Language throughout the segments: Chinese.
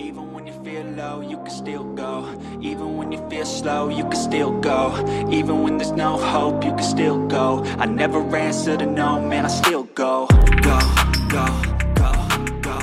Even when you feel low, you can still go. Even when you feel slow, you can still go. Even when there's no hope, you can still go. I never answer to no, man, I still go. Go, go, go, go,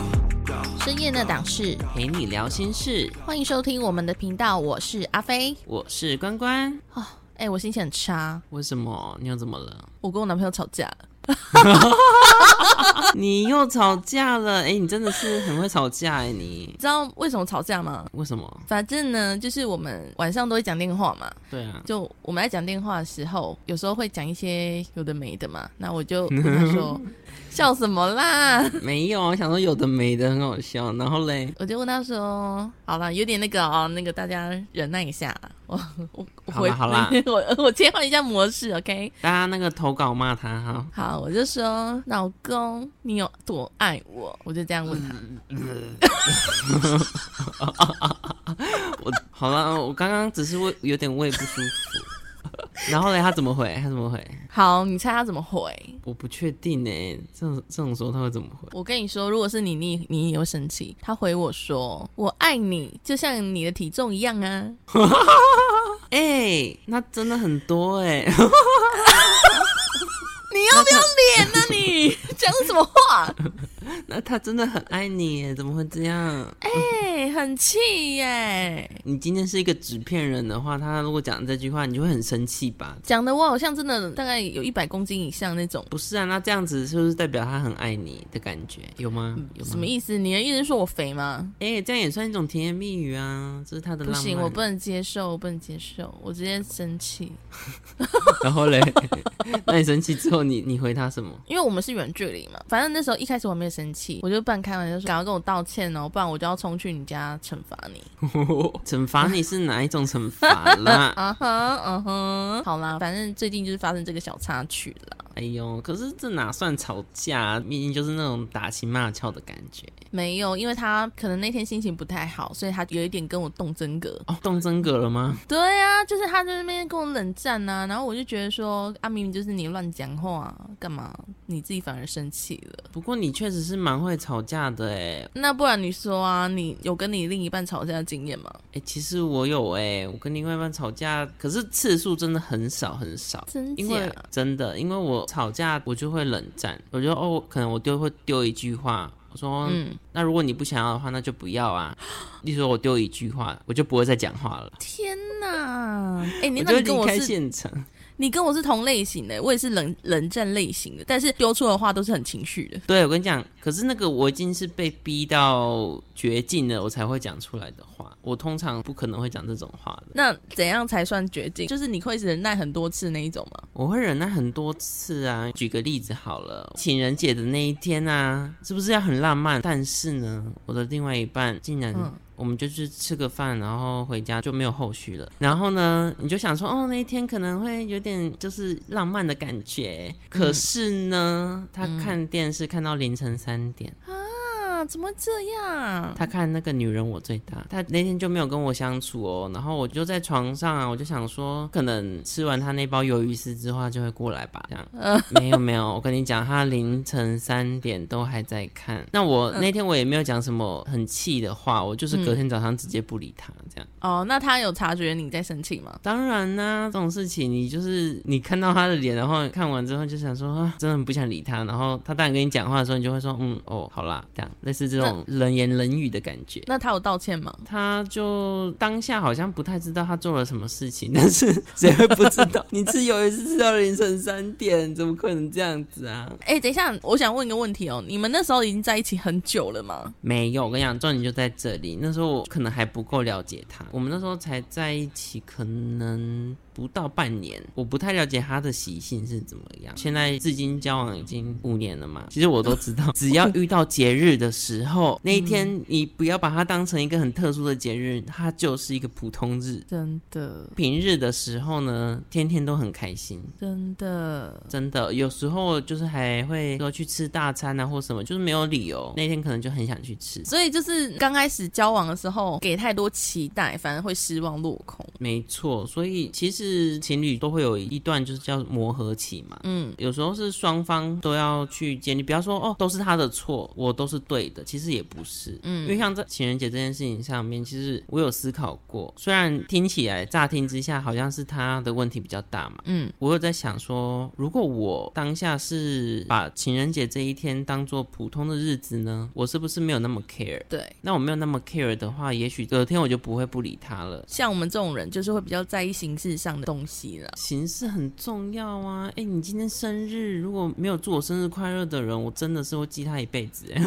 go. 深夜那档事，陪你聊心事，欢迎收听我们的频道，我是阿飞。我是关关。哦，哎、我心情很差，为什么？你又怎么了？我跟我男朋友吵架了。你又吵架了？哎、你真的是很会吵架哎、你你知道为什么吵架吗？为什么？反正呢，就是我们晚上都会讲电话嘛。对啊，就我们在讲电话的时候，有时候会讲一些有的没的嘛。那我就 跟他说：“笑什么啦 没有，我想说有的没的很好笑。然后嘞？”，我就问他说：“好了，有点那个哦，那个大家忍耐一下。我我我回好啦好啦 我我切换一下模式，OK？大家那个投稿骂他哈。好，我就说老公，你有多爱我？我就这样问他。我好了，我刚刚只是胃有点胃不舒服。然后嘞，他怎么回？他怎么回？好，你猜他怎么回？我不确定呢，这种这种时候他会怎么回？我跟你说，如果是你，你你也会生气。他回我说：“我爱你，就像你的体重一样啊。哎、那真的很多哎。”你要不要脸啊、你讲什么话？那他真的很爱你耶，怎么会这样？哎、很气耶！你今天是一个纸片人的话，他如果讲这句话，你就会很生气吧？讲的我好像真的大概有一百公斤以上那种。不是啊，那这样子是不是代表他很爱你的感觉？有吗？有吗？什么意思？你的意思说我肥吗？哎、这样也算一种甜言蜜语啊，这是他的浪漫。不行，我不。能接受，我不能接受，我直接生气。然后嘞，那你生气之后你，你回他什么？因为我们是远距离嘛，反正那时候一开始我没有生气，我就半开玩笑说赶快跟我道歉哦，不然我就要冲去你家惩罚你。惩罚你是哪一种惩罚啦？啊哈，嗯哼，好啦，反正最近就是发生这个小插曲啦。哎呦，可是这哪算吵架？明明就是那种打情骂俏的感觉。没有，因为他可能那天心情不太好，所以他有一点跟我动真格。哦，动真格了吗？对啊，就是他在那边跟我冷战呐、然后我就觉得说，啊，明明就是你乱讲话，干嘛你自己反而生气了？不过你确实是蛮会吵架的哎。那不然你说啊，你有跟你另一半吵架的经验吗？哎、其实我有哎、我跟另外一半吵架，可是次数真的很少很少。真因为？真的，因为我吵架我就会冷战，我觉得哦，可能我丢会丢一句话，我说，嗯，那如果你不想要的话，那就不要啊。例如说我丢一句话，我就不会再讲话了，天哪！哎、你我就那你跟离开我是，现场。你跟我是同类型的，我也是冷冷战类型的，但是丢出的话都是很情绪的。对，我跟你讲，可是那个我已经是被逼到绝境了，我才会讲出来的话。我通常不可能会讲这种话的，那怎样才算绝境？就是你会忍耐很多次那一种吗？我会忍耐很多次啊。举个例子好了，情人节的那一天啊，是不是要很浪漫？但是呢，我的另外一半竟然。嗯我们就去吃个饭，然后回家就没有后续了。然后呢，你就想说，哦，那一天可能会有点就是浪漫的感觉。可是呢，他看电视看到凌晨三点，啊，怎么这样？他看那个女人我最大，他那天就没有跟我相处哦。然后我就在床上啊，我就想说，可能吃完他那包鱿鱼丝之后，他就会过来吧。这样，没有没有，我跟你讲，他凌晨三点都还在看。那我那天我也没有讲什么很气的话，我就是隔天早上直接不理他这样。哦，那他有察觉你在生气吗？当然啦、这种事情你就是你看到他的脸，然后看完之后就想说啊，真的很不想理他。然后他当然跟你讲话的时候，你就会说嗯哦好啦，这样类似这种冷言冷语的感觉。那他有道歉吗？他就当下好像不太知道他做了什么事情，但是谁会不知道？你吃鱿鱼是吃到凌晨三点，怎么可能这样子啊？哎、等一下，我想问一个问题哦，你们那时候已经在一起很久了吗？没有，我跟你讲，重点就在这里。那时候我可能还不够了解他，我们那时候才在一起，可能不到半年，我不太了解他的习性是怎么样。现在至今交往已经五年了嘛，其实我都知道，只要遇到节日的时候，那一天你不要把它当成一个很特殊的节日，它就是一个普通日。真的，平日的时候呢，天天都很开心，真的，真的。有时候就是还会说去吃大餐啊，或什么，就是没有理由。那天可能就很想去吃。所以就是刚开始交往的时候给太多期待，反而会失望落空。没错，所以其实是情侣都会有一段就是叫磨合期嘛。嗯，有时候是双方都要去建立，不要说哦都是他的错，我都是对的，其实也不是。嗯，因为像在情人节这件事情上面，其实我有思考过，虽然听起来乍听之下好像是他的问题比较大嘛。嗯，我有在想说，如果我当下是把情人节这一天当做普通的日子呢，我是不是没有那么 care？对。那我没有那么 care 的话，也许隔天我就不会不理他了。像我们这种人，就是会比较在意形式上的东西了。形式很重要啊！哎，你今天生日，如果没有祝我生日快乐的人，我真的是会记他一辈子。哎，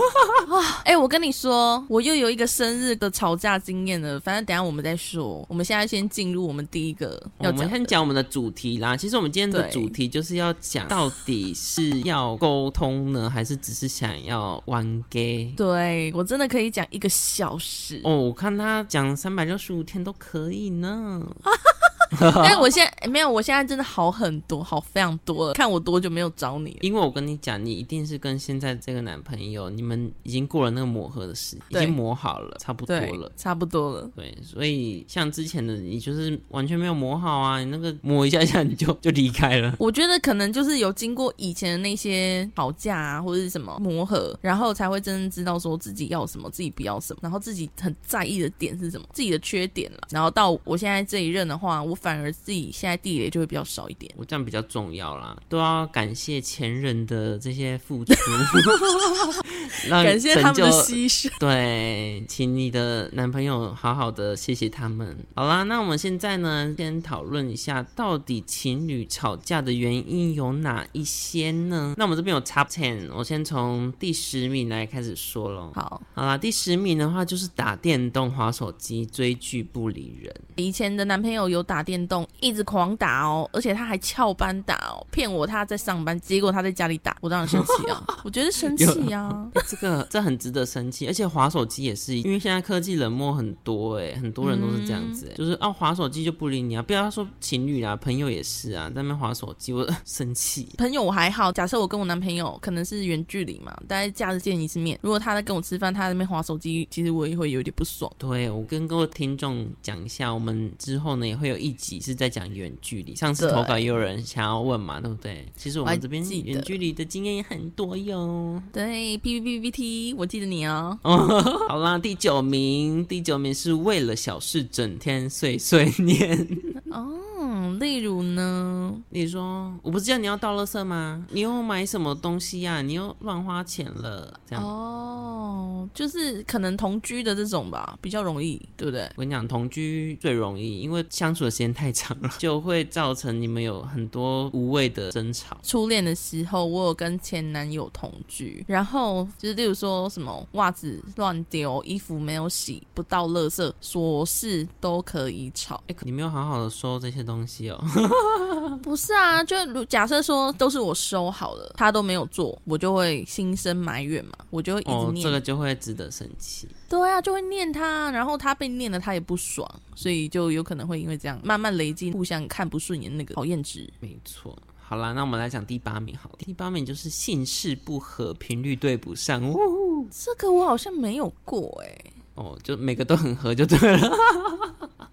哎，我跟你说，我又有一个生日的吵架经验了。反正等下我们再说。我们现在先进入我们第一个，我们先讲我们的主题啦。其实我们今天的主题就是要讲，到底是要沟通呢，还是只是想要玩 gay？对我真的可以讲一个小时哦。我看他讲三百六十五天都可以呢。但我现在没有，我现在真的好很多，好非常多了。看我多久没有找你了？因为我跟你讲，你一定是跟现在这个男朋友，你们已经过了那个磨合的时间，已经磨好了，差不多了，差不多了。对，所以像之前的你，就是完全没有磨好啊，你那个磨一下下你就就离开了。我觉得可能就是有经过以前的那些吵架啊，或者是什么磨合，然后才会真正知道说自己要什么，自己不要什么，然后自己很在意的点是什么，自己的缺点了。然后到我现在这一任的话，我。反而自己现在地雷就会比较少一点，我这样比较重要啦，都要感谢前人的这些付出，感谢他们的牺牲。对，请你的男朋友好好的谢谢他们。好啦，那我们现在呢，先讨论一下，到底情侣吵架的原因有哪一些呢？那我们这边有 top ten，我先从第十名来开始说喽。好，好啦，第十名的话就是打电动、划手机、追剧不理人。以前的男朋友有打。电动一直狂打哦，而且他还翘班打哦，骗我他在上班，结果他在家里打，我当然生气啊！我觉得生气啊，这个这很值得生气。而且滑手机也是，因为现在科技冷漠很多哎，很多人都是这样子，就是啊滑手机就不理你啊，不要说情侣啊，朋友也是啊，在那边滑手机，我生气。朋友我还好，假设我跟我男朋友可能是远距离嘛，大概假日见一次面，如果他在跟我吃饭，他在那边滑手机，其实我也会有点不爽。对我跟各位听众讲一下，我们之后呢也会有一。几是在讲远距离，上次投稿也有人想要问嘛，对不对？其实我们这边远距离的经验也很多哟。对，P P P P T，我记得你哦。好啦，第九名，第九名是为了小事整天碎碎念。哦，例如呢？你说我不是叫你要倒垃圾吗？你又买什么东西呀？你又乱花钱了，这样哦，就是可能同居的这种吧，比较容易，对不对？我跟你讲，同居最容易，因为相处的时间太长了，就会造成你们有很多无谓的争吵。初恋的时候，我有跟前男友同居，然后就是例如说什么袜子乱丢、衣服没有洗、不到垃圾，琐事都可以吵。哎，你没有好好的收这些东西哦。不是啊，就假设说都是我收好了，他都没有做，我就会心生埋怨嘛，我就会一直念，这个就会值得生气。对啊，就会念他，然后他被念了，他也不爽，所以就有可能会因为这样慢慢累积，互相看不顺眼那个讨厌值。没错，好啦，那我们来讲第八名，好了，第八名就是姓氏不合，频率对不上。哦，这个我好像没有过哎。哦，就每个都很合就对了。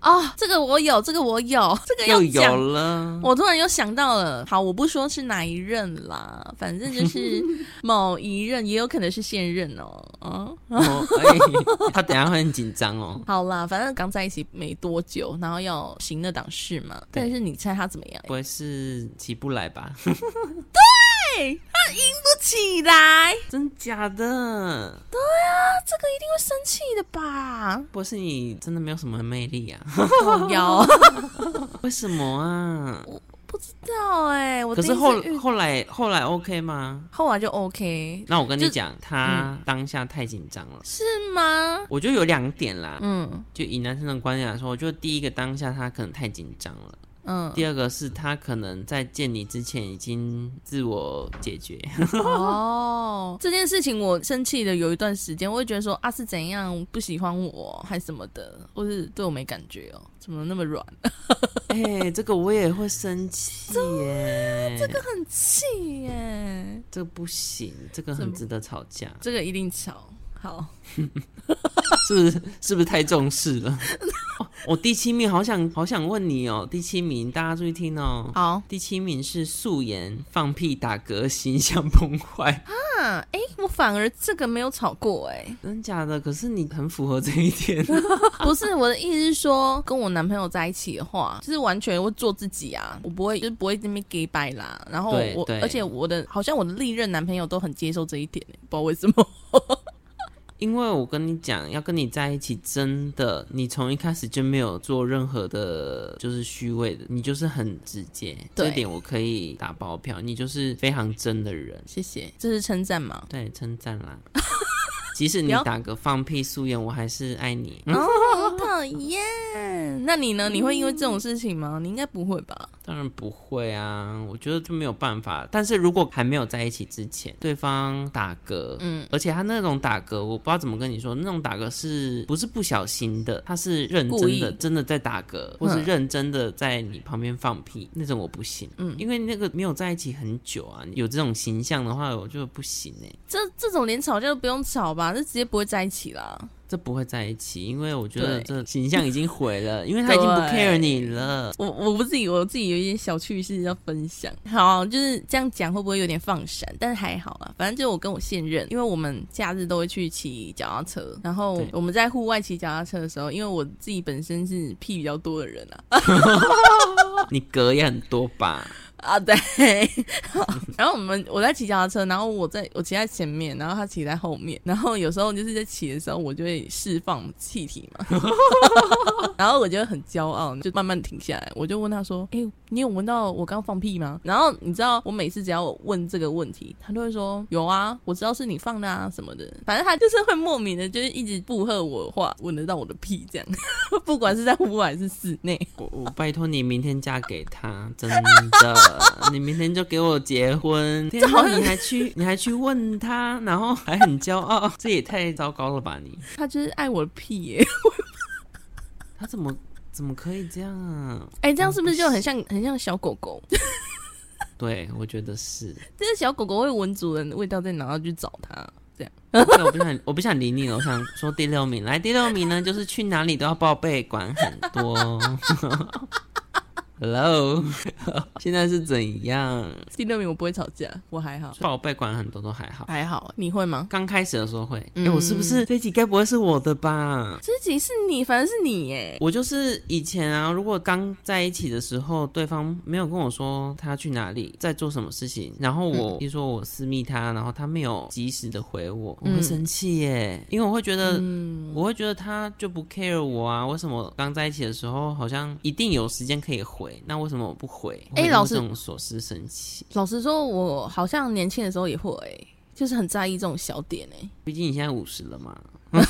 啊，这个我有，这个我有，这个又有了。我突然又想到了，好，我不说是哪一任啦，反正就是 某一任，也有可能是现任哦。啊，他等下会很紧张哦。好啦，反正刚在一起没多久，然后要行那档事嘛。但是你猜他怎么样？不会是起不来吧？对，他赢不起来，真假的？对啊，这个一定会生气的吧？不是你真的没有什么魅力啊？有？为什么啊？我不知道哎。可是后后来后来 OK 吗？后来就 OK。那我跟你讲，他当下太紧张了，是吗？我觉得有两点啦。嗯，就以男生的观点来说，我觉得第一个当下他可能太紧张了。嗯，第二个是他可能在见你之前已经自我解决。哦，这件事情我生气的有一段时间，我会觉得说啊是怎样不喜欢我还什么的，或是对我没感觉哦，怎么那么软？哎，这个我也会生气耶，这个很气耶，这个不行，这个很值得吵架，这个一定吵。好，是不是是不是太重视了？我 第七名，好想好想问你哦，第七名大家注意听哦。好第七名是素颜放屁打嗝，形象崩坏，啊，哎，我反而这个没有吵过哎、真假的？可是你很符合这一点。不是我的意思是说，跟我男朋友在一起的话，就是完全会做自己啊，我不会就是不会这边 gay 掰啦。然后我，而且我的好像我的历任男朋友都很接受这一点、欸，不知道为什么。因为我跟你讲，要跟你在一起，真的，你从一开始就没有做任何的，就是虚伪的，你就是很直接，对这点我可以打包票，你就是非常真的人，谢谢，这是称赞吗？对，称赞啦。即使你打个放屁素颜，我还是爱你。哦，好讨厌。那你呢？你会因为这种事情吗？你应该不会吧？当然不会啊，我觉得就没有办法。但是如果还没有在一起之前，对方打嗝，嗯，而且他那种打嗝，我不知道怎么跟你说，那种打嗝是不是不小心的？他是认真的，真的在打嗝，或是嗯认真的在你旁边放屁，那种我不行。嗯因为那个没有在一起很久啊，有这种形象的话，我就不行哎、这这种连吵架都不用吵吧？这直接不会在一起啦。这不会在一起，因为我觉得对这形象已经毁了，因为他已经不 care 你了。我我不自己我自己有一些小趣事要分享。好，就是这样讲会不会有点放闪？但是还好啦，反正就我跟我现任，因为我们假日都会去骑脚踏车，然后我们在户外骑脚踏车的时候，因为我自己本身是屁比较多的人啊，你嗝也很多吧？啊对，然后我们我在骑脚踏车，然后我在我骑在前面，然后他骑在后面，然后有时候就是在骑的时候，我就会释放气体嘛，然后我就会很骄傲，就慢慢停下来，我就问他说：“哎、你有闻到我刚放屁吗？”然后你知道，我每次只要我问这个问题，他都会说：“有啊，我知道是你放的啊什么的。”反正他就是会莫名的，就是一直附和我的话，闻得到我的屁这样，不管是在户外还是室内。我我拜托你明天嫁给他，真的，你明天就给我结婚。然后，你还去你还去问他，然后还很骄傲，这也太糟糕了吧你？他就是爱我的屁耶、他怎么怎么可以这样啊？哎、这样是不是就很像很像小狗狗？对，我觉得是。这是小狗狗会闻主人的味道在哪，要去找它。这样，对我不想我不想理你了，我想说第六名来，第六名呢就是去哪里都要报备，管很多。Hello，现在是怎样？第六名我不会吵架，我还好，报备管很多都还好。还好。你会吗？刚开始的时候会，哎、嗯我是不是这集该不会是我的吧？这集是你，反正是你耶。我就是以前啊，如果刚在一起的时候，对方没有跟我说他去哪里，在做什么事情，然后我，比如说我私密他，然后他没有及时的回我，我会嗯生气耶，因为我会觉得，嗯，我会觉得他就不 care 我啊，为什么刚在一起的时候好像一定有时间可以回，那为什么我不回？哎老师这种琐事生气，老实说，我好像年轻的时候也会，就是很在意这种小点哎。毕竟你现在五十了嘛。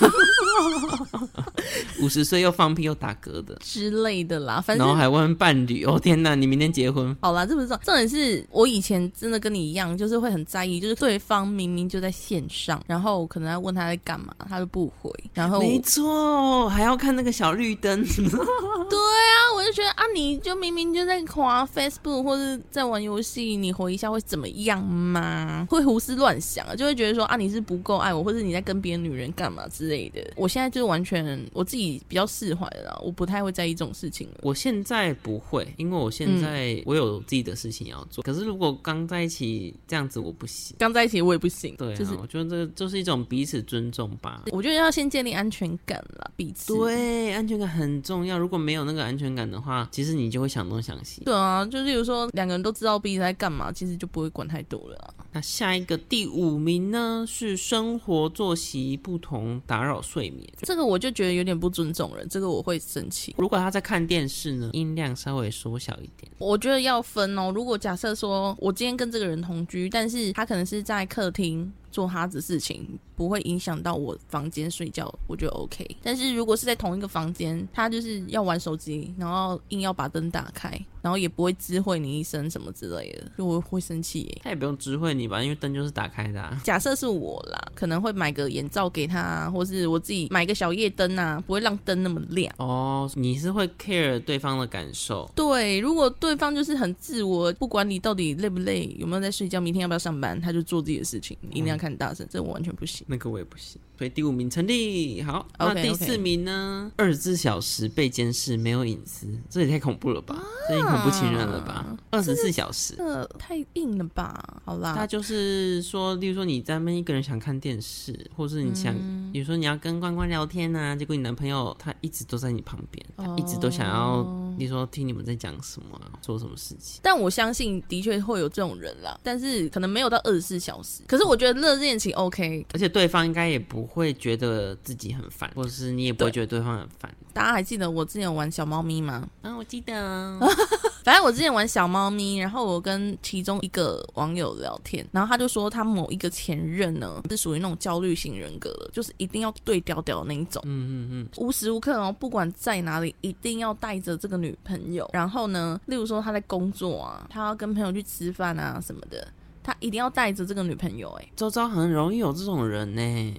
五十岁又放屁又打嗝的，之类的啦，反正。然后还问伴侣：“哦天哪，你明天结婚好啦，这不是重重点是我以前真的跟你一样，就是会很在意，就是对方明明就在线上，然后可能要问他在干嘛，他就不回，然？”后没错，还要看那个小绿灯。对啊，我就觉得啊，你就明明就在滑 Facebook 或者在玩游戏，你回一下会怎么样吗？会胡思乱想啊，就会觉得说啊，你是不够爱我，或者你在跟别的女人干嘛之类的。我现在就是完全我自己比较释怀了啦，我不太会在意这种事情了。我现在不会，因为我现在我有自己的事情要做。可是如果刚在一起这样子，我不行。刚在一起我也不行，对啊，就是我觉得这个就是一种彼此尊重吧。我觉得要先建立安全感啦，彼此。对，安全感很重要。如果没有那个安全感的话，其实你就会想东想西。对啊，就例如说两个人都知道彼此在干嘛，其实就不会管太多了啊。那下一个第五名呢是生活作息不同，打扰睡眠。这个我就觉得有点不尊重人，这个我会生气。如果他在看电视呢，音量稍微缩小一点。我觉得要分哦。如果假设说我今天跟这个人同居，但是他可能是在客厅做他的事情，不会影响到我房间睡觉，我觉得 OK。但是如果是在同一个房间，他就是要玩手机，然后硬要把灯打开，然后也不会知会你一声什么之类的，就我会生气耶。他也不用知会你吧，因为灯就是打开的、啊。假设是我啦，可能会买个眼罩给他，或是我自己买个小夜灯啊，不会让灯那么亮。哦，你是会 care 对方的感受。对，如果对方就是很自我，不管你到底累不累，有没有在睡觉，明天要不要上班，他就做自己的事情，一定要看大声，这我完全不行。那个我也不行，所以第五名成立。好，那第四名呢？二十四小时被监视，没有隐私，这也太恐怖了吧？这也恐怖情人了吧？二十四小时，这太硬了吧？好啦他啦，就是说，例如说你在那边一个人想看电视，或是你想，嗯比如说你要跟关关聊天呐、结果你男朋友他一直都在你旁边，他一直都想要，哦例如说听你们在讲什么、啊，做什么事情。但我相信的确会有这种人啦，但是可能没有到二十四小时。可是我觉得热恋情 OK，而且对方应该也不会觉得自己很烦，或者是你也不会对觉得对方很烦。大家还记得我之前有玩小猫咪吗？啊，我记得，反正我之前玩小猫咪，然后我跟其中一个网友聊天，然后他就说他某一个前任呢是属于那种焦虑型人格的，就是一定要对调调那一种，嗯嗯嗯，无时无刻哦，不管在哪里，一定要带着这个女朋友。然后呢，例如说他在工作啊，他要跟朋友去吃饭啊什么的，他一定要带着这个女朋友、哎，周遭很容易有这种人呢。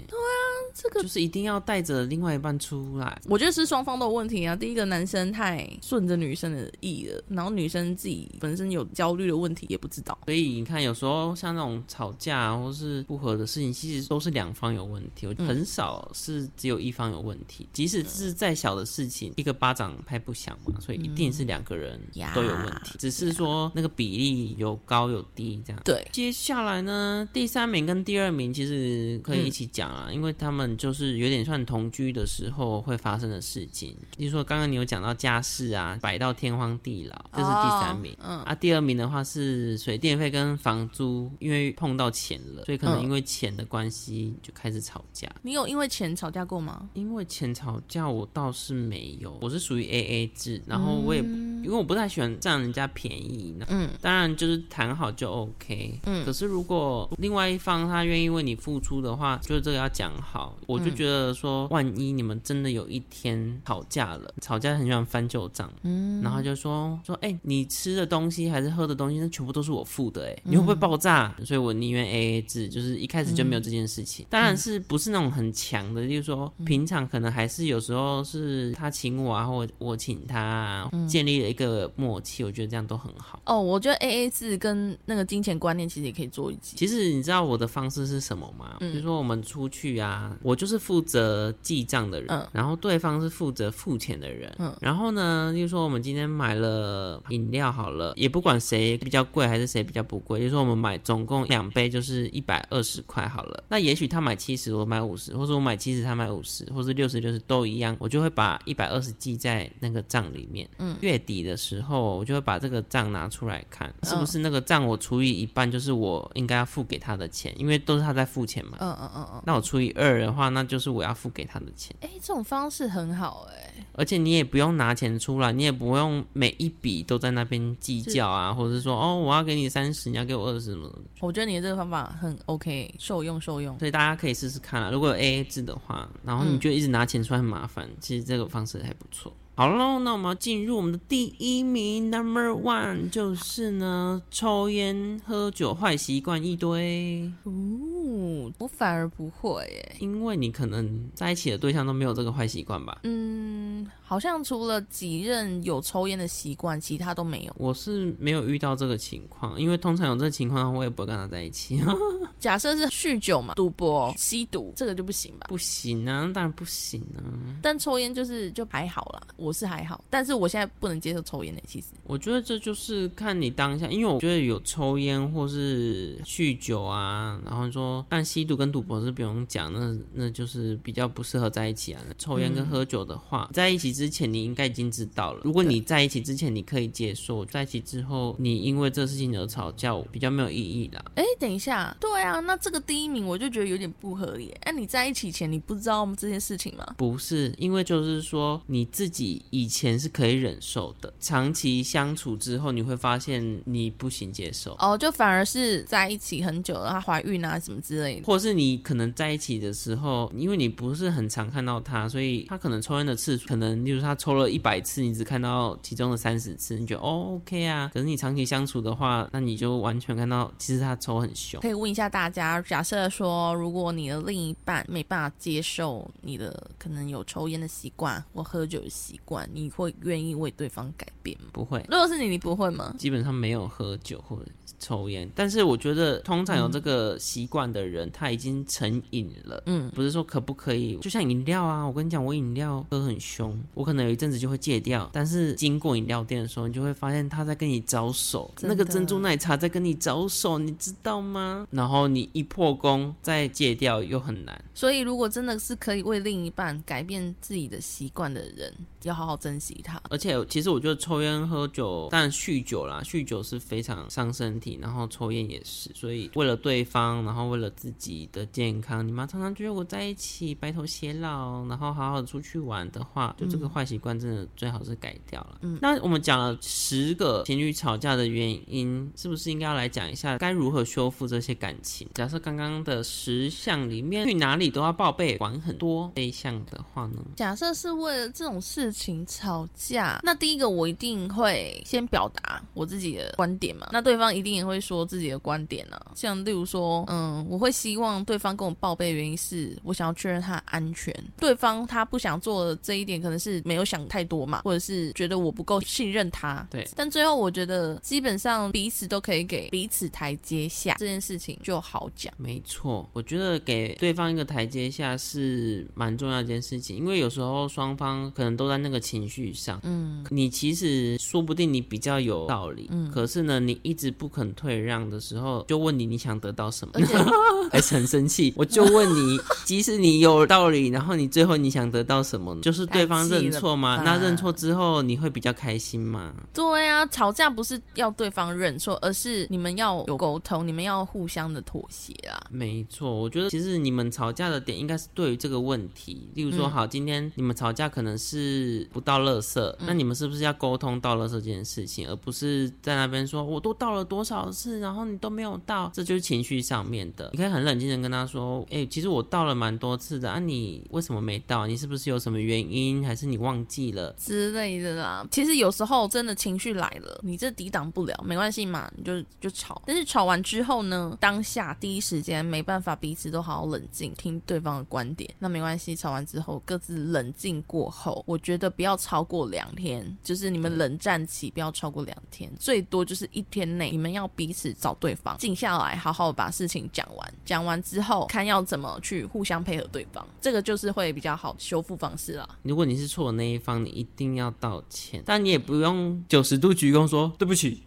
这个就是一定要带着另外一半出来。我觉得是双方都有问题啊。第一个，男生太顺着女生的意了，然后女生自己本身有焦虑的问题也不知道。所以你看，有时候像那种吵架或是不和的事情，其实都是两方有问题，嗯很少是只有一方有问题。即使是再小的事情，一个巴掌拍不响嘛，所以一定是两个人都有问题，只是说那个比例有高有低这样。对，接下来呢，第三名跟第二名其实可以一起讲啊，因为他们就是有点算同居的时候会发生的事情。比如说刚刚你有讲到家事啊，摆到天荒地老，这是第三名。嗯，啊，第二名的话是水电费跟房租，因为碰到钱了，所以可能嗯因为钱的关系就开始吵架。你有因为钱吵架过吗？因为钱吵架，我倒是没有，我是属于 A A 制，然后我也、因为我不太喜欢占人家便宜，嗯，当然就是谈好就 OK，嗯可是如果另外一方他愿意为你付出的话，就是这个要讲好。我就觉得说，万一你们真的有一天吵架了，吵架很喜欢翻旧账，嗯，然后就说说，哎、你吃的东西还是喝的东西，那全部都是我付的、哎，你会不会爆炸？所以我宁愿 A A 制，就是一开始就没有这件事情。当然是不是那种很强的，就是说平常可能还是有时候是他请我啊，或我请他啊，建立了一个默契，我觉得这样都很好。哦，我觉得 A A 制跟那个金钱观念其实也可以做一集。其实你知道我的方式是什么吗？比如说我们出去啊，我就是负责记账的人，嗯。然后对方是负责付钱的人。嗯。然后呢，就是说我们今天买了饮料好了，也不管谁比较贵还是谁比较不贵，就是说我们买总共两杯就是一百二十块好了，那也许他买七十，我买五十，或者我买七十他买五十，或者六十六十都一样，我就会把一百二十记在那个账里面。嗯，月底的时候我就会把这个账拿出来看，是不是那个账我除以一半就是我应该要付给他的钱，因为都是他在付钱嘛。嗯嗯嗯嗯，那我除以二的话，那就是我要付给他的钱，哎、这种方式很好哎、而且你也不用拿钱出来，你也不用每一笔都在那边计较啊，或者是说哦，我要给你三十，你要给我二十什么的。我觉得你的这个方法很 OK，受用受用。所以大家可以试试看啊。如果有 A 制的话，然后你就一直拿钱出来很麻烦，其实这个方式还不错。好喽，那我们要进入我们的第一名，Number One，就是呢，抽烟、喝酒坏习惯一堆。哦，我反而不会耶、因为你可能在一起的对象都没有这个坏习惯吧？嗯，好像除了几任有抽烟的习惯，其他都没有。我是没有遇到这个情况，因为通常有这个情况，我也不会跟他在一起。假设是酗酒嘛、赌博、吸毒，这个就不行吧？不行啊，当然不行啊。但抽烟就是就还好啦，我是还好，但是我现在不能接受抽烟的，其实。我觉得这就是看你当下，因为我觉得有抽烟或是酗酒啊，然后说，但吸毒跟赌博是不用讲，那那就是比较不适合在一起啊。抽烟跟喝酒的话，在一起之前你应该已经知道了。如果你在一起之前你可以接受，在一起之后你因为这事情而吵架，比较没有意义啦。哎，等一下，对啊，那这个第一名我就觉得有点不合理。哎，你在一起前你不知道这件事情吗？不是，因为就是说你自己以前是可以忍受的，长期相处之后，你会发现你不行接受。哦，就反而是在一起很久了，她怀孕啊什么之类的。或是你可能在一起的时候，因为你不是很常看到她，所以她可能抽烟的次数，可能例如她抽了一百次，你只看到其中的三十次，你觉得哦 OK 啊。可是你长期相处的话，那你就完全看到其实她抽很凶。可以问一下大家，假设说，如果你的另一半没办法接受你的可能有抽烟的习惯或喝酒的习惯，你会愿意为对方改变吗？不会，如果是你，你不会吗？基本上没有喝酒或者抽烟，但是我觉得通常有这个习惯的人，他已经成瘾了。嗯，不是说可不可以，就像饮料啊，我跟你讲，我饮料喝很凶，我可能有一阵子就会戒掉，但是经过饮料店的时候，你就会发现他在跟你招手，那个珍珠奶茶在跟你招手，你知道吗？然后你一破功再戒掉又很难。所以如果真的是可以为另一半改变自己的习惯的人，要好好珍惜他。而且其实我觉得抽烟喝酒，当然酗酒啦，酗酒是非常伤身体，然后抽烟也是，所以为了对方，然后为了自己的健康，你妈常常觉得我在一起白头偕老，然后好好的出去玩的话，就这个坏习惯真的最好是改掉了。嗯，那我们讲了十个情侣吵架的原因，是不是应该要来讲一下该如何修复这些感情？假设刚刚的十项里面去哪里都要报备，管很多这一项的话呢？假设是为了这种事情吵架，那第一个我一定会先表达我自己的观点嘛，那对方一定也会说自己的观点啊。像例如说，嗯，我会希望对方跟我报备的原因是我想要确认他的安全，对方他不想做的这一点可能是没有想太多嘛，或者是觉得我不够信任他。对，但最后我觉得基本上彼此都可以给彼此台阶下，这件事情就好讲。没错，我觉得给对方一个台阶下是蛮重要的一件事情，因为有时候双方可能都在那个情绪上，嗯，你其实说不定你比较有道理，嗯可是呢，你一直不肯退让的时候，就问你你想得到什么而，且 还是很生气。我就问你，即使你有道理，然后你最后你想得到什么呢？就是对方认错吗？那认错之后你会比较开心吗？对啊，吵架不是要对方认错，而是你们要有沟通，你们要互相的妥协啊。没错，我觉得其实你们吵架的点应该是对于这个问题，例如说，嗯好，今天你们吵架可能是不到垃圾，那你们是不是要沟通到垃圾这件事情，而不是在那边说我都到了多少次，然后你都没有到，这就是情绪上面的。你可以很冷静的跟他说，哎、其实我到了蛮多次的啊，你为什么没到？你是不是有什么原因，还是你忘记了？之类的啦，其实有时候真的情绪来了，你这抵挡不了，没关系嘛，你就就吵。但是吵完之后呢，当下第一时间没办法，彼此都好好冷静，听对方的观点，那没关系。吵完之后各自冷静过后，我觉得不要超过两天，就是你们冷战期不要超过两天，最多就是一天内，你们要彼此找对方，静下来，好好把事情讲完。讲完之后，看要怎么去互相配合对方，这个就是会比较好修复方式啦。如果你是错的那一方，你一定要道歉，但你也不用九十度鞠躬说对不起，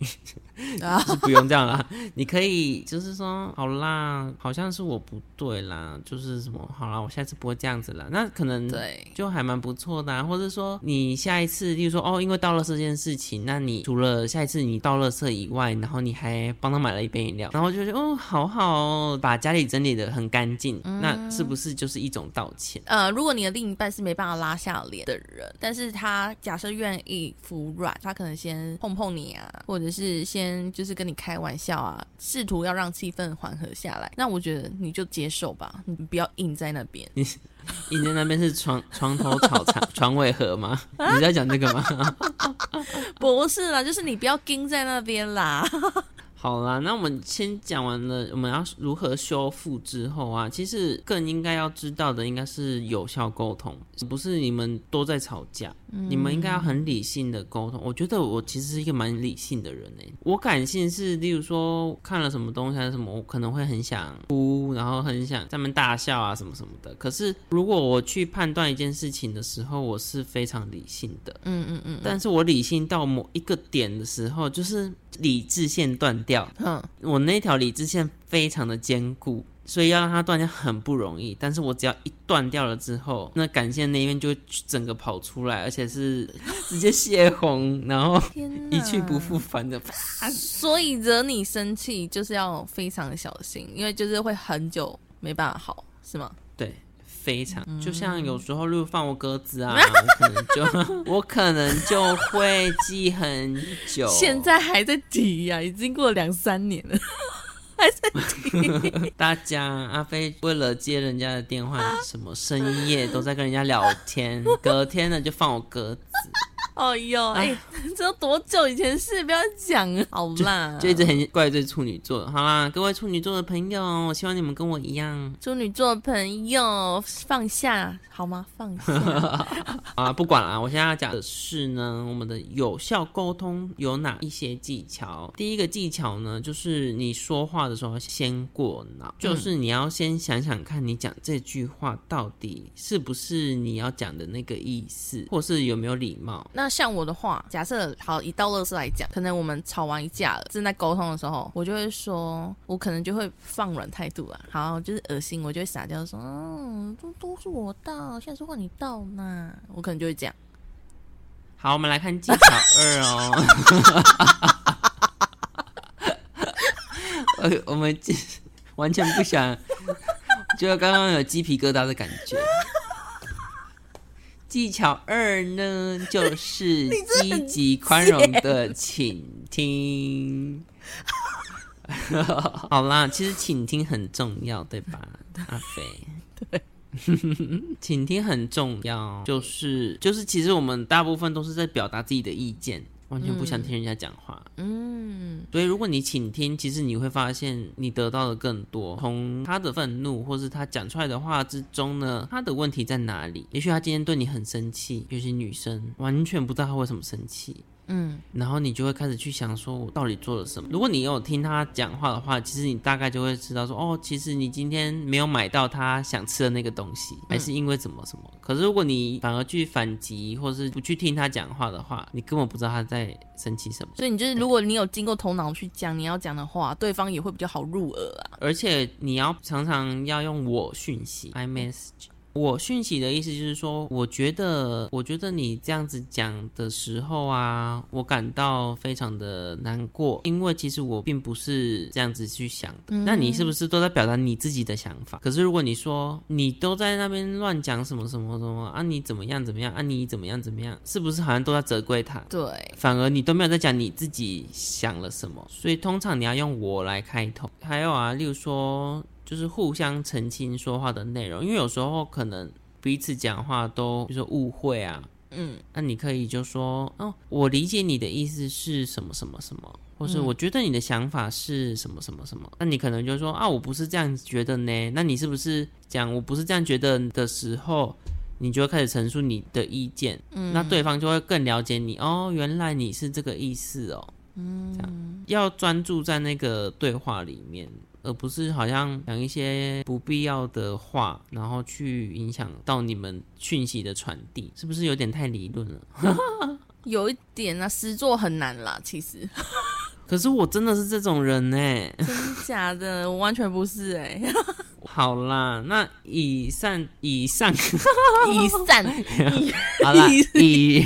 啊是不用这样啦。你可以就是说，好啦，好像是我不对啦，就是什么，好啦，我下次不会这样子啦。那可能对。就还蛮不错的、啊，或者说你下一次，例如说哦，因为倒垃圾这件事情，那你除了下一次你倒垃圾以外，然后你还帮他买了一杯饮料，然后就觉得哦，好好哦，把家里整理的很干净，那是不是就是一种道歉？呃，如果你的另一半是没办法拉下脸的人，但是他假设愿意服软，他可能先碰碰你啊，或者是先就是跟你开玩笑啊，试图要让气氛缓和下来，那我觉得你就接受吧，你不要硬在那边。你 硬在那边是床 床头吵床 床尾和吗？你在讲这个吗？不是啦，就是你不要盯在那边啦。好啦，那我们先讲完了我们要如何修复之后啊，其实更应该要知道的应该是有效沟通，不是你们都在吵架，你们应该要很理性的沟通。我觉得我其实是一个蛮理性的人诶，我感性是，例如说看了什么东西还是什么，我可能会很想哭，然后很想在那边大笑啊什么什么的。可是如果我去判断一件事情的时候，我是非常理性的，嗯嗯嗯但是我理性到某一个点的时候，就是理智线断掉。嗯，我那条理智线非常的坚固，所以要让它断掉很不容易。但是我只要一断掉了之后，那感线那一边就会整个跑出来，而且是直接泄洪，然后，一去不复返的。所以惹你生气就是要非常小心，因为就是会很久没办法好，是吗？对。非常，嗯就像有时候，如果放我鸽子啊，我可能就 我可能就会记很久。现在还在提呀、已经过了两三年了。还是大家阿飞为了接人家的电话，什么深夜都在跟人家聊天，隔天呢就放我鸽子，哦哟，哎、这都多久以前的事？不要讲了，好啦，就一直很怪罪处女座。好啦，各位处女座的朋友，我希望你们跟我一样处女座朋友放下好吗？放下。啊，不管了，我现在要讲的是呢，我们的有效沟通有哪一些技巧？第一个技巧呢，就是你说话的时候先过脑，就是你要先想想看你讲这句话到底是不是你要讲的那个意思，或是有没有礼貌。那像我的话，假设好以到乐事来讲，可能我们吵完一架了，正在沟通的时候，我就会说，我可能就会放软态度啊，好，就是恶心，我就会撒娇说，嗯，都都是我到，现在是换你到嘛，我可能就会这样。好，我们来看技巧二哦。呃，我们完全不想，觉得刚刚有鸡皮疙瘩的感觉。技巧二呢，就是 积极宽容的倾听。好啦，其实倾听很重要，对吧，阿飞？对。倾听很重要，就是就是，其实我们大部分都是在表达自己的意见，完全不想听人家讲话。嗯，所以如果你倾听，其实你会发现你得到的更多。从他的愤怒或是他讲出来的话之中呢，他的问题在哪里？也许他今天对你很生气，尤其女生完全不知道他为什么生气。嗯，然后你就会开始去想，说我到底做了什么？如果你有听他讲话的话，其实你大概就会知道说，哦，其实你今天没有买到他想吃的那个东西，还是因为怎么什么。可是如果你反而去反击，或是不去听他讲话的话，你根本不知道他在生气什么。所以你就是，如果你有经过头脑去讲你要讲的话，对方也会比较好入耳啊。而且你要常常要用我讯息，I message。我讯息的意思就是说，我觉得，我觉得你这样子讲的时候啊，我感到非常的难过，因为其实我并不是这样子去想的。那你是不是都在表达你自己的想法？可是如果你说你都在那边乱讲什么什么什么啊，你怎么样怎么样啊，你怎么样怎么样，是不是好像都在责怪他？对，反而你都没有在讲你自己想了什么，所以通常你要用我来开头。还有啊，例如说，就是互相澄清说话的内容，因为有时候可能彼此讲话都，比如说误会啊，嗯，那你可以就说，哦，我理解你的意思是什么什么什么，或是我觉得你的想法是什么什么什么，那你可能就说啊，我不是这样觉得呢，那你是不是讲我不是这样觉得的时候？你就会开始陈述你的意见，嗯，那对方就会更了解你哦，原来你是这个意思哦，嗯，这样要专注在那个对话里面，而不是好像讲一些不必要的话，然后去影响到你们讯息的传递，是不是有点太理论了？有一点啊，实作很难啦，其实 可是我真的是这种人呢。真假的，我完全不是哎、好啦，那以上以上以上好啦，以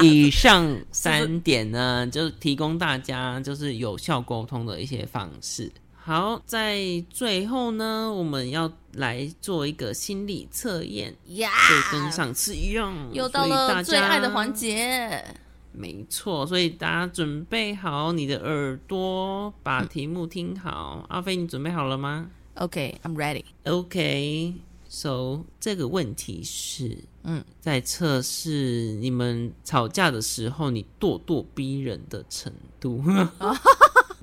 以上三点呢，就提供大家就是有效沟通的一些方式。好，在最后呢，我们要来做一个心理测验，呀，就跟上次一样，又到了最爱的环。节。没错，所以大家准备好你的耳朵，把题目听好。阿飞，你准备好了吗？OK，I'm、ready。OK，so、这个问题是，嗯，在测试你们吵架的时候，你咄咄逼人的程度。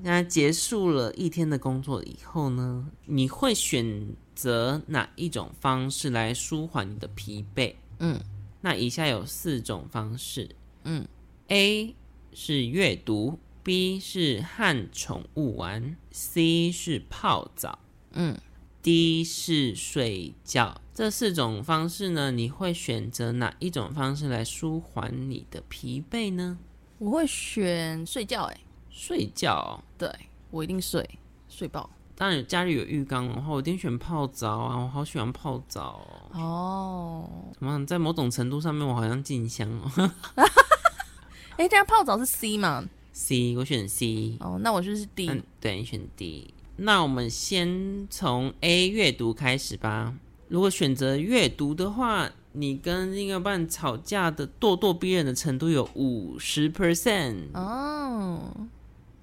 那结束了一天的工作以后呢，你会选择哪一种方式来舒缓你的疲惫？嗯，那以下有四种方式。嗯，A 是阅读，B 是和宠物玩，C 是泡澡。嗯，D 是睡觉。这四种方式呢，你会选择哪一种方式来舒缓你的疲惫呢？我会选睡觉、欸。哎，睡觉哦、对我一定睡，睡爆。当然，家里有浴缸的话，我一定选泡澡啊！我好喜欢泡澡哦。哦，怎么样在某种程度上面，我好像静香哦。哎、这样泡澡是 C 嘛？C，我选 C。哦，那我就是 D。嗯，对，你选 D。那我们先从 A 阅读开始吧。如果选择阅读的话，你跟另一半吵架的咄咄逼人的程度有五十 percent。哦，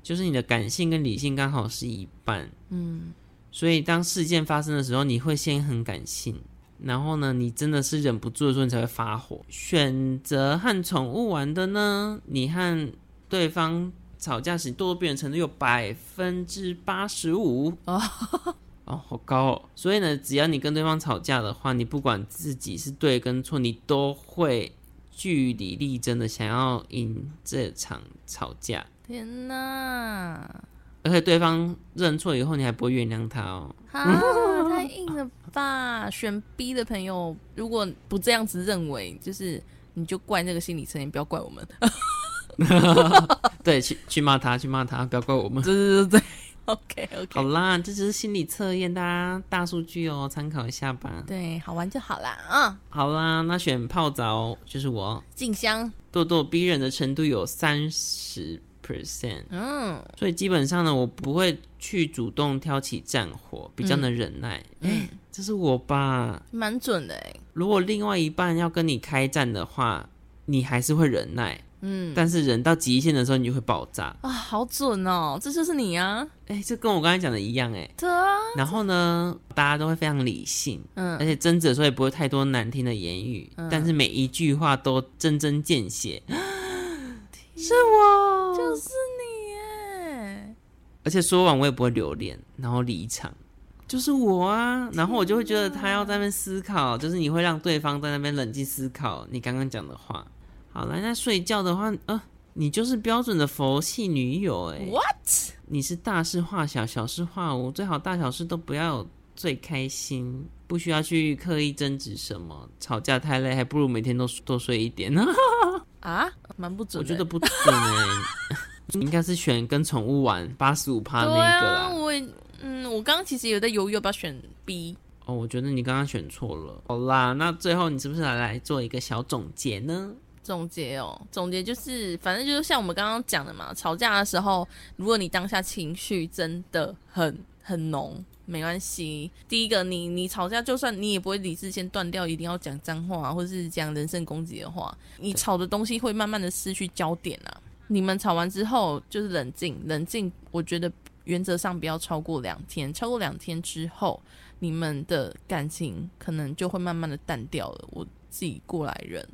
就是你的感性跟理性刚好是一半。嗯，所以当事件发生的时候，你会先很感性，然后呢，你真的是忍不住的时候，你才会发火。选择和宠物玩的呢，你和对方吵架时，咄咄逼人程度有百分之八十五哦。哦，好高哦！所以呢，只要你跟对方吵架的话，你不管自己是对跟错，你都会据理力争的想要赢这场吵架。天哪！而且对方认错以后，你还不会原谅他哦。啊，太硬了吧！选 B 的朋友，如果不这样子认为，就是你就怪那个心理测验，不要怪我们。对，去去骂他，去骂他，不要怪我们。对对对对。OK OK，好啦，这只是心理测验，大家大数据哦，参考一下吧。对，好玩就好啦啊。好啦，那选泡澡就是我。静香，咄咄逼人的程度有三十 percent，嗯，所以基本上呢，我不会去主动挑起战火，比较能忍耐。嗯，这是我吧？蛮准的哎。如果另外一半要跟你开战的话，你还是会忍耐。嗯，但是忍到极限的时候，你就会爆炸啊！好准哦，这就是你啊！哎，这跟我刚才讲的一样哎。对啊。然后呢，大家都会非常理性，嗯，而且争执的时候也不会太多难听的言语，但是每一句话都针针见血。是我！而且说完我也不会留恋，然后离场，就是我啊！然后我就会觉得他要在那边思考，就是你会让对方在那边冷静思考你刚刚讲的话。好了，那睡觉的话，呃，你就是标准的佛系女友哎。What？你是大事化小，小事化无，最好大小事都不要最开心，不需要去刻意争执什么。吵架太累，还不如每天都多睡一点呢。啊，蛮不准。我觉得不准哎，应该是选跟宠物玩八十五趴那个啦。我嗯，我刚刚其实有在犹豫要不要选 B。哦，我觉得你刚刚选错了。好啦，那最后你是不是来来做一个小总结呢？总结哦，总结就是，反正就是像我们刚刚讲的嘛，吵架的时候，如果你当下情绪真的很很浓，没关系。第一个，你你吵架，就算你也不会理智先断掉，一定要讲脏话或者是讲人身攻击的话，你吵的东西会慢慢的失去焦点啊。你们吵完之后就是冷静，冷静，我觉得原则上不要超过两天，超过两天之后，你们的感情可能就会慢慢的淡掉了。我自己过来人。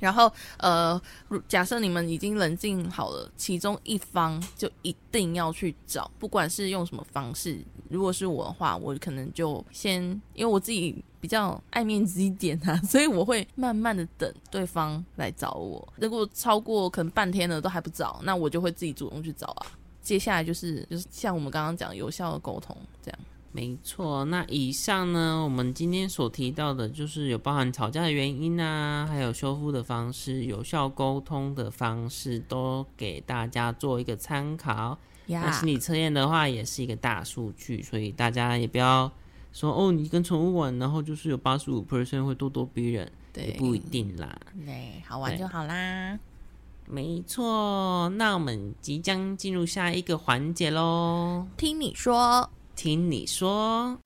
然后，呃，假设你们已经冷静好了，其中一方就一定要去找，不管是用什么方式。如果是我的话，我可能就先，因为我自己比较爱面子一点啊，所以我会慢慢的等对方来找我。如果超过可能半天了都还不找，那我就会自己主动去找啊。接下来就是就是像我们刚刚讲有效的沟通这样。没错，那以上呢，我们今天所提到的，就是有包含吵架的原因啊，还有修复的方式、有效沟通的方式，都给大家做一个参考。那心理测验的话，也是一个大数据，所以大家也不要说哦，你跟宠物玩，然后就是有八十五 percent 会咄咄逼人，对，不一定啦。对，好玩就好啦。没错，那我们即将进入下一个环节喽。听你说。听你说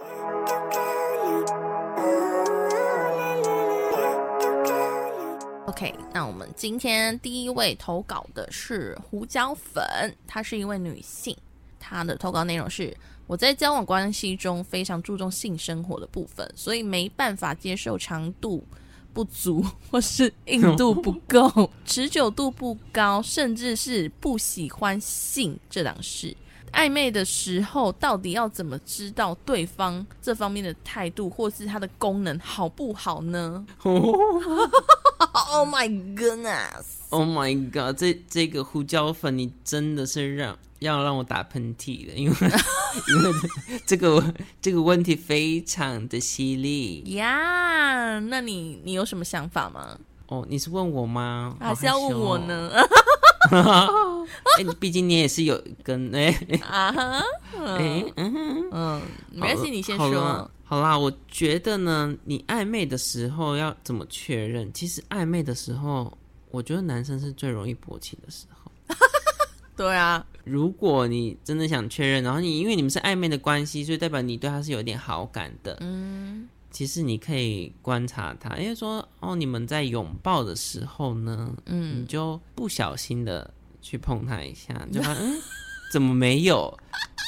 ，OK，那我们今天第一位投稿的是胡椒粉，她是一位女性，她的投稿内容是：我在交往关系中非常注重性生活的部分，所以没办法接受长度不足或是硬度不够、持久度不高，甚至是不喜欢性这档事。暧昧的时候，到底要怎么知道对方这方面的态度，或是他的功能好不好呢？Oh my goodness！Oh my god！这这个胡椒粉，你真的是让要让我打喷嚏的，因为 因为这个这个问题非常的犀利呀。那你你有什么想法吗？哦，你是问我吗？还是要问我呢？哎，毕竟你也是有跟哎啊哈，哎嗯嗯，没关系，你先说。好啦，我觉得呢，你暧昧的时候要怎么确认？其实暧昧的时候，我觉得男生是最容易勃起的时候。对啊，如果你真的想确认，然后你因为你们是暧昧的关系，所以代表你对他是有点好感的。嗯。其实你可以观察他，因为说哦，你们在拥抱的时候呢，嗯，你就不小心的去碰他一下，就嗯，怎么没有？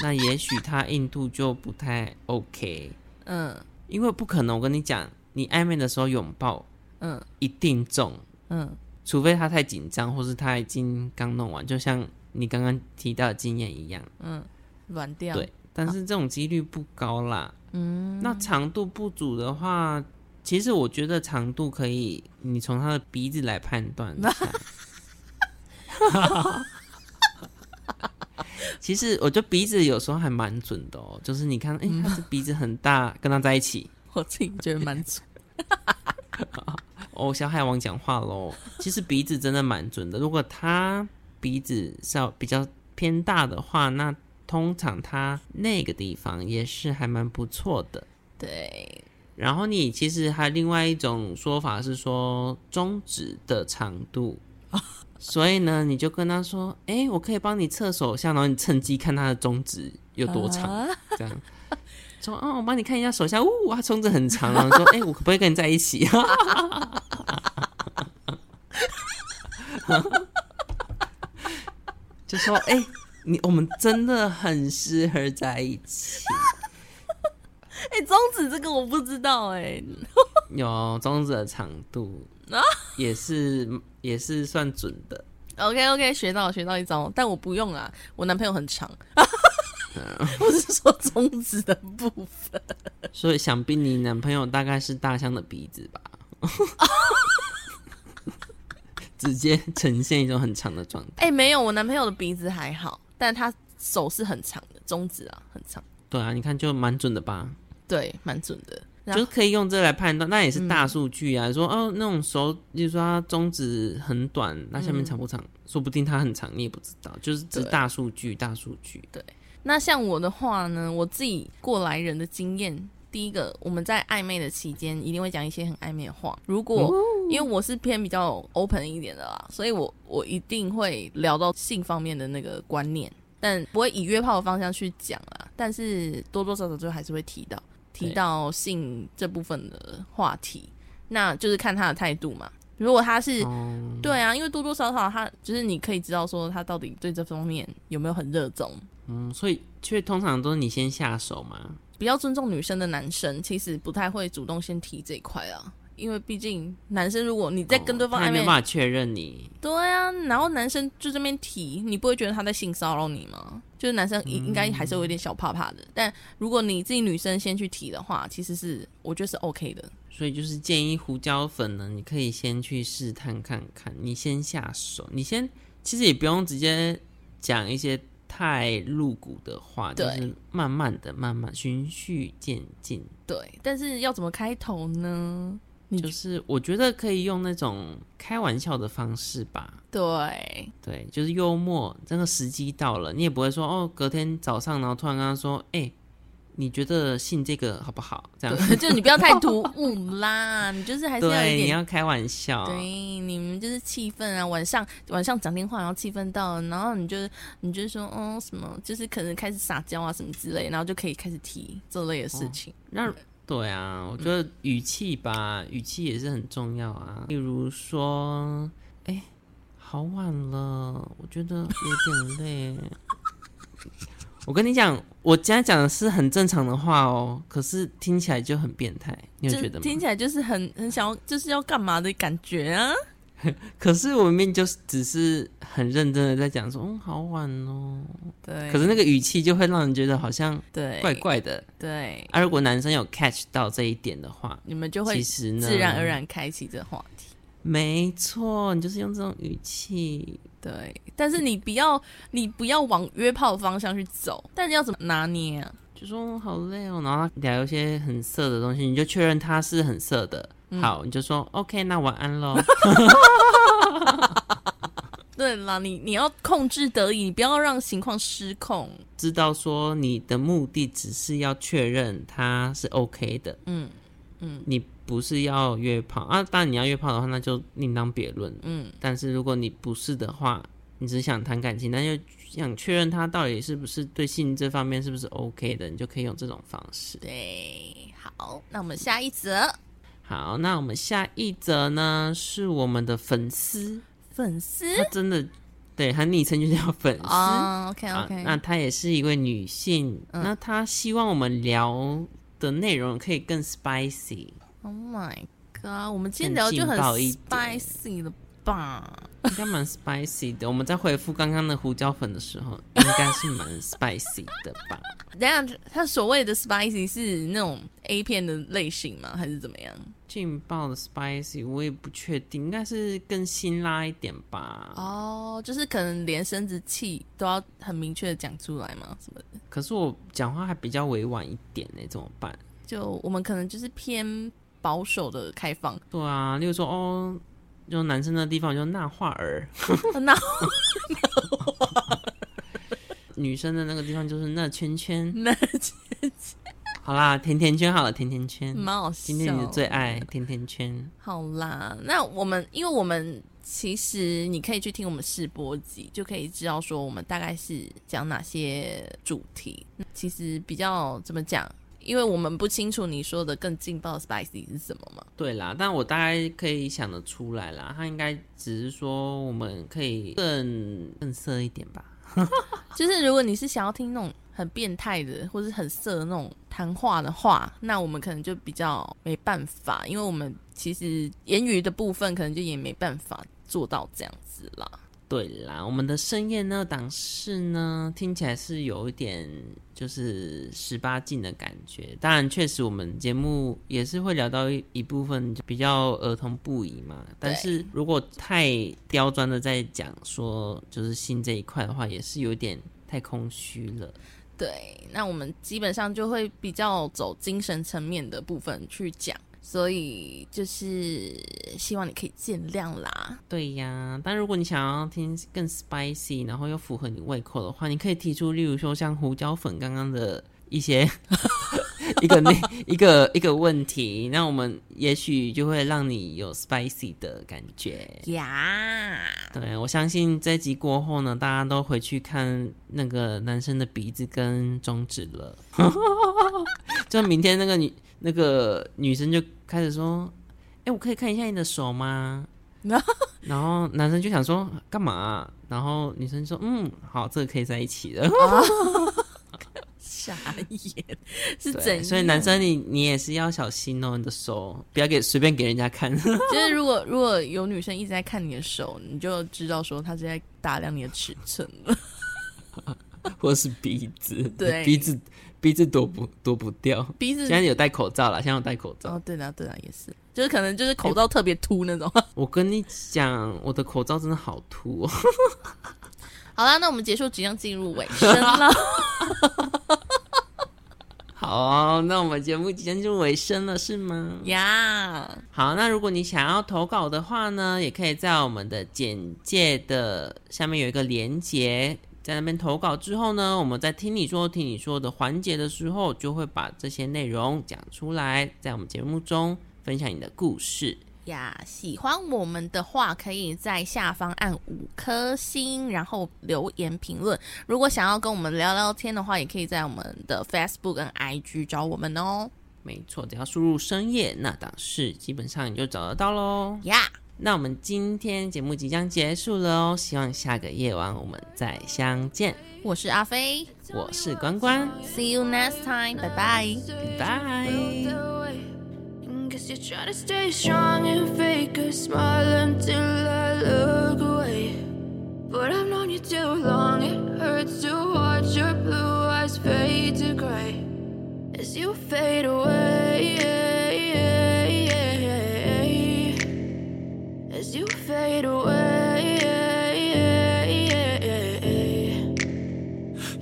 那也许他硬度就不太 OK，嗯因为不可能。我跟你讲，你暧昧的时候拥抱嗯一定中，嗯，除非他太紧张，或是他已经刚弄完，就像你刚刚提到的经验一样。嗯软掉。对，但是这种几率不高啦。嗯，那长度不足的话，其实我觉得长度可以，你从他的鼻子来判断。其实我觉得鼻子有时候还蛮准的哦，就是你看，哎、这鼻子很大，跟他在一起。我自己觉得蛮准。哦，小海王讲话喽。其实鼻子真的蛮准的，如果他鼻子是要比较偏大的话，那通常他那个地方也是还蛮不错的。对，然后你其实还另外一种说法是说中指的长度，所以呢，你就跟他说：“哎、我可以帮你测手相，然后你趁机看他的中指有多长，啊这样。”说：“哦，我帮你看一下手相，呜，他中指很长。”然后说：“哎、我可不可以跟你在一起？” 就说：“哎、你我们真的很适合在一起。”哎、中指这个我不知道哎、有中指的长度啊也是也是算准的。OK OK，学到学到一招，但我不用啊，我男朋友很长。我是说中指的部分，所以想必你男朋友大概是大象的鼻子吧？直接呈现一种很长的状态。哎、没有，我男朋友的鼻子还好，但他手是很长的，中指啊很长，对啊，你看就蛮准的吧？对，蛮准的。然就后是可以用这来判断，那也是嗯大数据啊。说哦，那种手，例如说他中指很短，那下面长不长？说不定他很长，你也不知道。就是只嗯对大数据，大数据。对那像我的话呢，我自己过来人的经验，第一个，我们在暧昧的期间一定会讲一些很暧昧的话。如果、因为我是偏比较 open 一点的啦，所以我我一定会聊到性方面的那个观念，但不会以约炮的方向去讲啦。但是多多少少就还是会提到提到性这部分的话题，那就是看他的态度嘛。如果他是哦，对啊，因为多多少少他就是你可以知道说他到底对这方面有没有很热衷。嗯，所以却通常都是你先下手嘛。比较尊重女生的男生，其实不太会主动先提这一块啊，因为毕竟男生如果你在跟对方哦他也没暧昧，有办法确认你。对啊，然后男生就这边提，你不会觉得他在性骚扰你吗？就是男生应应该还是有一点小怕怕的，但如果你自己女生先去提的话，其实是我觉得是 OK 的。所以就是建议胡椒粉呢，你可以先去试探看看，你先下手，你先其实也不用直接讲一些太露骨的话，就是慢慢的、慢慢循序渐进。对，但是要怎么开头呢？你就是我觉得可以用那种开玩笑的方式吧，对对，就是幽默。真的时机到了，你也不会说哦，隔天早上然后突然跟他说，哎、你觉得信这个好不好？这样对，就你不要太突兀啦，你就是还是要对，你要开玩笑。对，你们就是气氛啊，晚上晚上讲电话，然后气氛到了，然后你就你就说，哦，什么，就是可能开始撒娇啊什么之类，然后就可以开始提这类的事情。那对啊，我觉得语气吧，语气也是很重要啊。例如说，哎、好晚了，我觉得有点累。我跟你讲，我今天讲的是很正常的话哦，可是听起来就很变态，你有觉得吗？听起来就是很很想要，就是要干嘛的感觉啊？可是我明明就是只是很认真的在讲说，嗯，好晚哦。对，可是那个语气就会让人觉得好像对怪怪的。对，啊，如果男生有 catch 到这一点的话，你们就会其实呢，自然而然开启这话题。没错，你就是用这种语气。对，但是你不要你不要往约炮的方向去走，但是要怎么拿捏啊？就说好累哦，然后聊一些很色的东西，你就确认他是很色的。嗯好，你就说 OK，那晚安喽。对啦，你你要控制得宜，你不要让情况失控。知道说你的目的只是要确认他是 OK 的，嗯嗯你不是要约炮啊。当然你要约炮的话，那就另当别论。嗯，但是如果你不是的话，你只是想谈感情，但又想确认他到底是不是对性这方面是不是 OK 的，你就可以用这种方式。对，好，那我们下一则好，那我们下一则呢是我们的粉丝，粉丝？他真的对，他昵称就叫粉丝。哦，OK 啊 OK，那她也是一位女性，嗯。那她希望我们聊的内容可以更 spicy。Oh my god，我们今天更聊就很 spicy 了吧？应该蛮 spicy 的。我们在回复刚刚的胡椒粉的时候，应该是蛮 spicy 的吧？等一下，他所谓的 spicy 是那种 A 片的类型吗？还是怎么样？劲爆的 spicy 我也不确定，应该是更辛辣一点吧。哦，就是可能连生殖器都要很明确的讲出来嘛，什么的。可是我讲话还比较委婉一点呢，怎么办？就我们可能就是偏保守的开放，对啊，例如说哦，就男生的地方就那画儿，那女生的那个地方就是那圈圈。那圈圈好啦，甜甜圈好了，甜甜圈。蛮好笑。今天你的最爱甜甜圈，好啦，那我们因为我们其实你可以去听我们试播集，就可以知道说我们大概是讲哪些主题。其实比较怎么讲，因为我们不清楚你说的更劲爆的 spicy 是什么嘛。对啦，但我大概可以想得出来啦。他应该只是说我们可以更更色一点吧。就是如果你是想要听那种很变态的，或是很色的那种谈话的话，那我们可能就比较没办法，因为我们其实言语的部分可能就也没办法做到这样子啦。对啦，我们的深夜呢档事呢，听起来是有一点就是十八禁的感觉。当然，确实我们节目也是会聊到一一部分比较儿童不宜嘛。但是如果太刁钻的在讲说就是性这一块的话，也是有点太空虚了。对，那我们基本上就会比较走精神层面的部分去讲，所以就是希望你可以见谅啦。对呀，但如果你想要听更 spicy，然后又符合你胃口的话，你可以提出，例如说像胡椒粉刚刚的一些一个那 一个一个问题，那我们也许就会让你有 spicy 的感觉。呀，对我相信这集过后呢，大家都回去看那个男生的鼻子跟中指了。就明天那个女那个女生就开始说：“哎、我可以看一下你的手吗？” 然后男生就想说干嘛啊、然后女生说：“嗯，好，这个可以在一起的。是怎？所以男生你你也是要小心哦，你的手不要给随便给人家看。就是如果如果有女生一直在看你的手，你就知道说她是在打量你的尺寸了。或是鼻子，对鼻子鼻子躲不躲不掉。鼻子现在有戴口罩了，现在有戴口罩。哦，对啦对啦，也是，就是可能就是口罩特别凸那种。我跟你讲，我的口罩真的好凸哦。好啦，那我们结束即将进入尾声了。好，那我们节目即将进入尾声了，是吗？呀好，那如果你想要投稿的话呢，也可以在我们的简介的下面有一个连接，在那边投稿之后呢，我们在听你说听你说的环节的时候，就会把这些内容讲出来，在我们节目中分享你的故事。呀，喜欢我们的话，可以在下方按五颗星，然后留言评论。如果想要跟我们聊聊天的话，也可以在我们的 Facebook 跟 IG 找我们哦。没错，只要输入深夜那档事，基本上你就找得到喽。呀、那我们今天节目即将结束了哦，希望下个夜晚我们再相见。我是阿飞我是关关，，See you next time，拜拜。拜。Guess you try to stay strong and fake a smile until I look away. But I've known you too long, it hurts to watch your blue eyes fade to gray as you fade away. As you fade away.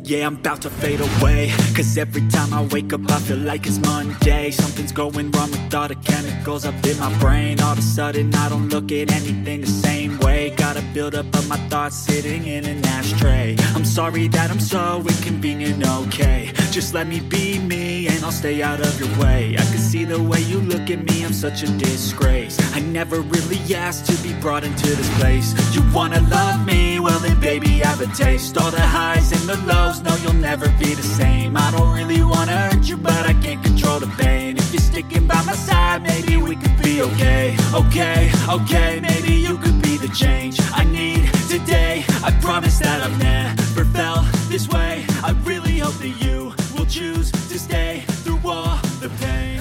Yeah, I'm about to fade away. Cause every time I wake up, I feel like it's Monday. Something's going wrong with all the chemicals up in my brain. All of a sudden, I don't look at anything the same way. Got a build up of my thoughts sitting in an ashtray. I'm sorry that I'm so inconvenient, okay. Just let me be me and I'll stay out of your way. I can see the way you look at me, I'm such a disgrace. I never really asked to be brought into this place. You wanna love me? Well, then, baby, have a taste. All the highs and the lows, no, you'll never be the same. I don't really wanna hurt you, but I can't control the pain. If you're sticking by my side, maybe we could be okay. Okay, okay, maybe you could be the change I need today. I promise. that I've never felt this way. I really hope that you will choose to stay through all the pain.